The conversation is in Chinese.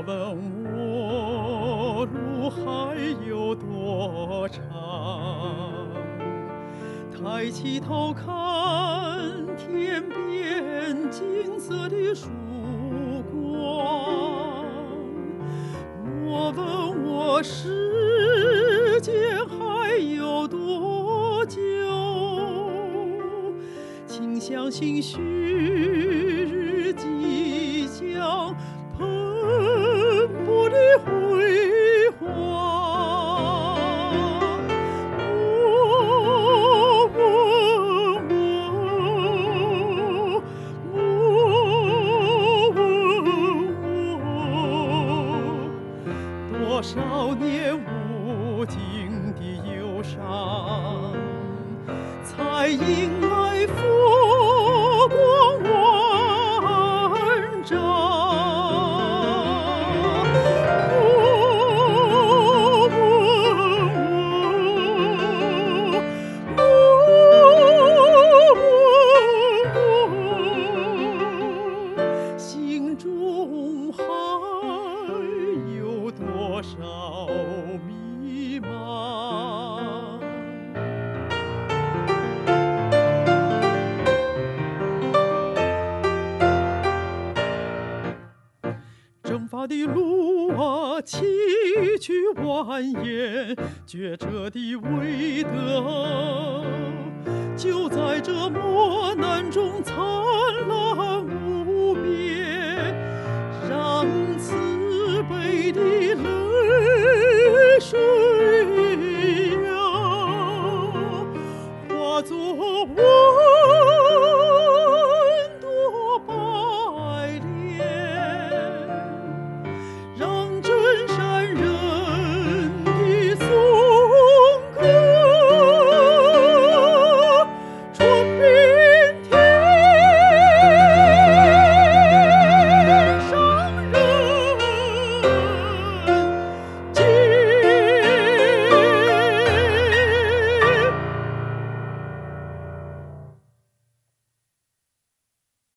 莫问我路还有多长，抬起头看天边金色的曙光，莫问我时间还有多久，请相信旭日。多少年无尽的忧伤，才迎来佛光万丈。莫问我，莫问我，心中还多少迷茫？征伐的路啊，崎岖蜿蜒，抉择的未得，就在这磨难中做我。